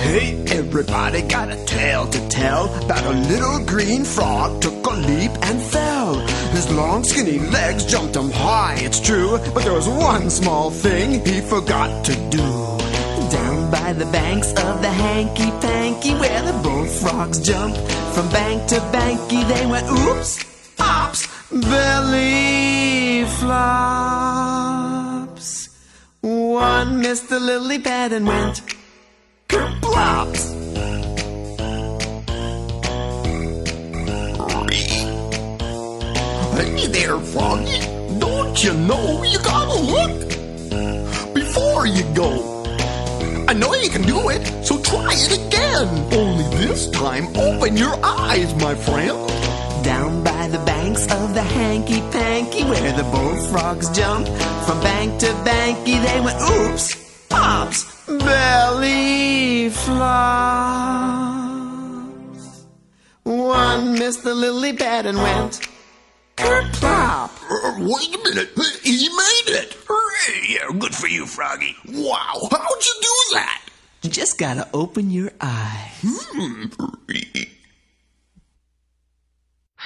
Hey, everybody got a tale to tell about a little green frog took a leap and fell. His long skinny legs jumped him high, it's true, but there was one small thing he forgot to do. Down by the banks of the hanky panky where the bullfrogs jump from bank to banky, they went oops, ops, belly flops. One missed the lily pad and went plops. Hey there, Froggy. Don't you know you gotta look before you go? I know you can do it, so try it again. Only this time, open your eyes, my friend. Down by the banks of the hanky panky where the bullfrogs jump from bank to banky, they went oops, pops, belly flops. One missed the lily pad and went kerplop. Uh, wait a minute. He made it. Hooray. Yeah, good for you, Froggy. Wow, how'd you do that? You just gotta open your eyes.